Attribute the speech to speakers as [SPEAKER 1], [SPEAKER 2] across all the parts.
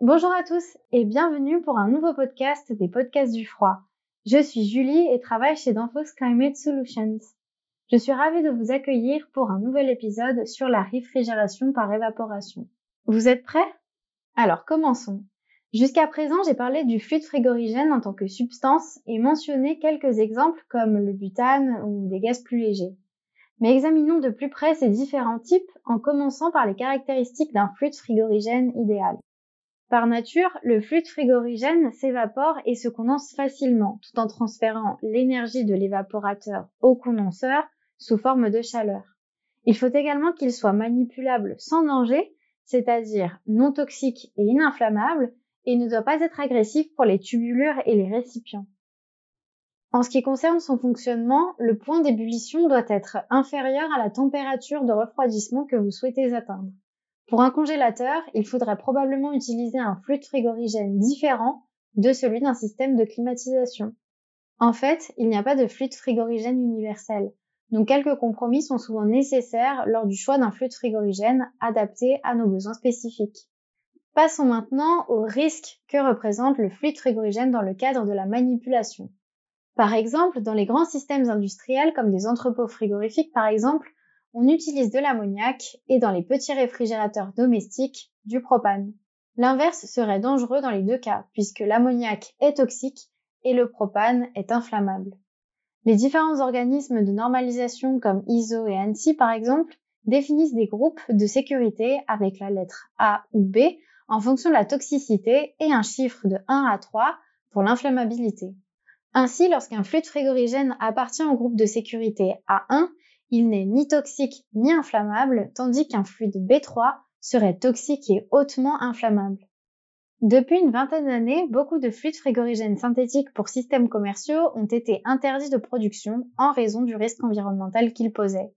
[SPEAKER 1] Bonjour à tous et bienvenue pour un nouveau podcast des podcasts du froid. Je suis Julie et travaille chez Danfoss Climate Solutions. Je suis ravie de vous accueillir pour un nouvel épisode sur la réfrigération par évaporation. Vous êtes prêts? Alors commençons. Jusqu'à présent, j'ai parlé du fluide frigorigène en tant que substance et mentionné quelques exemples comme le butane ou des gaz plus légers. Mais examinons de plus près ces différents types en commençant par les caractéristiques d'un fluide frigorigène idéal. Par nature, le fluide frigorigène s'évapore et se condense facilement tout en transférant l'énergie de l'évaporateur au condenseur sous forme de chaleur. Il faut également qu'il soit manipulable sans danger, c'est-à-dire non toxique et ininflammable, et ne doit pas être agressif pour les tubulures et les récipients. En ce qui concerne son fonctionnement, le point d'ébullition doit être inférieur à la température de refroidissement que vous souhaitez atteindre. Pour un congélateur, il faudrait probablement utiliser un fluide frigorigène différent de celui d'un système de climatisation. En fait, il n'y a pas de fluide frigorigène universel, donc quelques compromis sont souvent nécessaires lors du choix d'un fluide frigorigène adapté à nos besoins spécifiques. Passons maintenant aux risques que représente le fluide frigorigène dans le cadre de la manipulation. Par exemple, dans les grands systèmes industriels comme des entrepôts frigorifiques par exemple, on utilise de l'ammoniac et dans les petits réfrigérateurs domestiques, du propane. L'inverse serait dangereux dans les deux cas, puisque l'ammoniac est toxique et le propane est inflammable. Les différents organismes de normalisation comme ISO et ANSI par exemple définissent des groupes de sécurité avec la lettre A ou B en fonction de la toxicité et un chiffre de 1 à 3 pour l'inflammabilité. Ainsi, lorsqu'un fluide frigorigène appartient au groupe de sécurité A1, il n'est ni toxique ni inflammable, tandis qu'un fluide B3 serait toxique et hautement inflammable. Depuis une vingtaine d'années, beaucoup de fluides frigorigènes synthétiques pour systèmes commerciaux ont été interdits de production en raison du risque environnemental qu'ils posaient.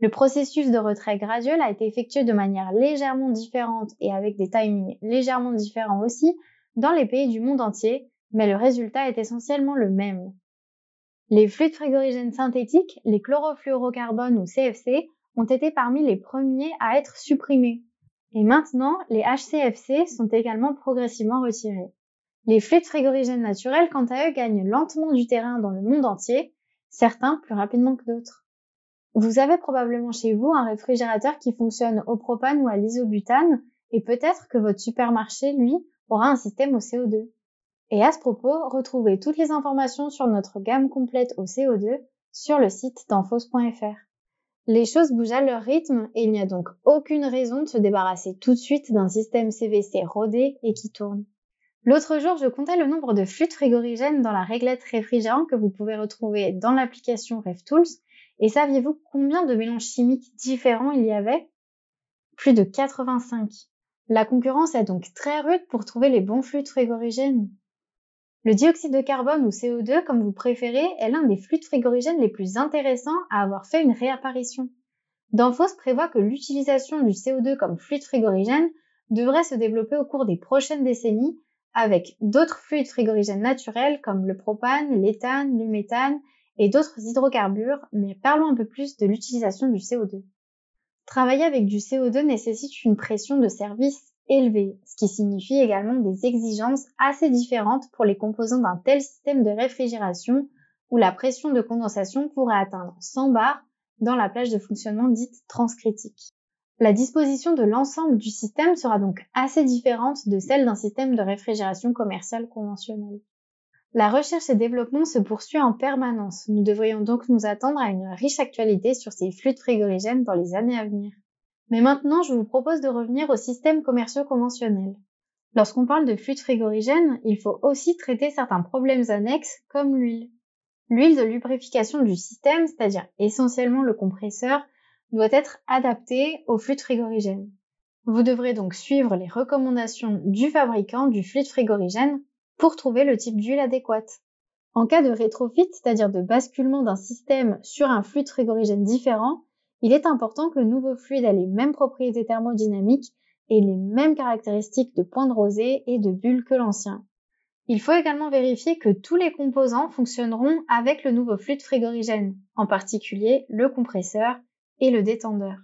[SPEAKER 1] Le processus de retrait graduel a été effectué de manière légèrement différente et avec des timings légèrement différents aussi dans les pays du monde entier, mais le résultat est essentiellement le même. Les fluides frigorigènes synthétiques, les chlorofluorocarbones ou CFC, ont été parmi les premiers à être supprimés. Et maintenant, les HCFC sont également progressivement retirés. Les fluides frigorigènes naturels, quant à eux, gagnent lentement du terrain dans le monde entier, certains plus rapidement que d'autres. Vous avez probablement chez vous un réfrigérateur qui fonctionne au propane ou à l'isobutane, et peut-être que votre supermarché, lui, aura un système au CO2. Et à ce propos, retrouvez toutes les informations sur notre gamme complète au CO2 sur le site d'enfos.fr. Les choses bougent à leur rythme et il n'y a donc aucune raison de se débarrasser tout de suite d'un système CVC rodé et qui tourne. L'autre jour, je comptais le nombre de flûtes frigorigènes dans la réglette réfrigérant que vous pouvez retrouver dans l'application RevTools. Et saviez-vous combien de mélanges chimiques différents il y avait? Plus de 85. La concurrence est donc très rude pour trouver les bons fluides frigorigènes. Le dioxyde de carbone ou CO2, comme vous préférez, est l'un des fluides frigorigènes les plus intéressants à avoir fait une réapparition. Danfoss prévoit que l'utilisation du CO2 comme fluide frigorigène devrait se développer au cours des prochaines décennies avec d'autres fluides frigorigènes naturels comme le propane, l'éthane, le méthane et d'autres hydrocarbures, mais parlons un peu plus de l'utilisation du CO2. Travailler avec du CO2 nécessite une pression de service élevé, ce qui signifie également des exigences assez différentes pour les composants d'un tel système de réfrigération où la pression de condensation pourrait atteindre 100 bars dans la plage de fonctionnement dite transcritique. La disposition de l'ensemble du système sera donc assez différente de celle d'un système de réfrigération commerciale conventionnel. La recherche et développement se poursuit en permanence. Nous devrions donc nous attendre à une riche actualité sur ces fluides frigorigènes dans les années à venir. Mais maintenant, je vous propose de revenir aux systèmes commerciaux conventionnels. Lorsqu'on parle de fluide frigorigène, il faut aussi traiter certains problèmes annexes comme l'huile. L'huile de lubrification du système, c'est-à-dire essentiellement le compresseur, doit être adaptée au fluide frigorigène. Vous devrez donc suivre les recommandations du fabricant du fluide frigorigène pour trouver le type d'huile adéquate. En cas de rétrofit, c'est-à-dire de basculement d'un système sur un fluide frigorigène différent, il est important que le nouveau fluide ait les mêmes propriétés thermodynamiques et les mêmes caractéristiques de point de rosée et de bulle que l'ancien. Il faut également vérifier que tous les composants fonctionneront avec le nouveau fluide frigorigène, en particulier le compresseur et le détendeur.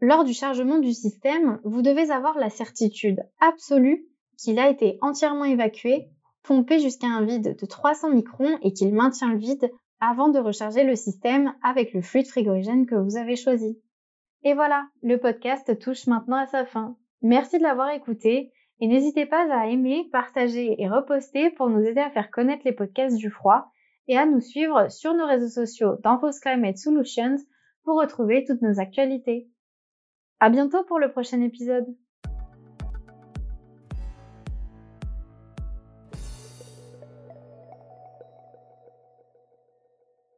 [SPEAKER 1] Lors du chargement du système, vous devez avoir la certitude absolue qu'il a été entièrement évacué, pompé jusqu'à un vide de 300 microns et qu'il maintient le vide avant de recharger le système avec le fluide frigorigène que vous avez choisi. Et voilà, le podcast touche maintenant à sa fin. Merci de l'avoir écouté et n'hésitez pas à aimer, partager et reposter pour nous aider à faire connaître les podcasts du froid et à nous suivre sur nos réseaux sociaux d'Enfos Climate Solutions pour retrouver toutes nos actualités. À bientôt pour le prochain épisode.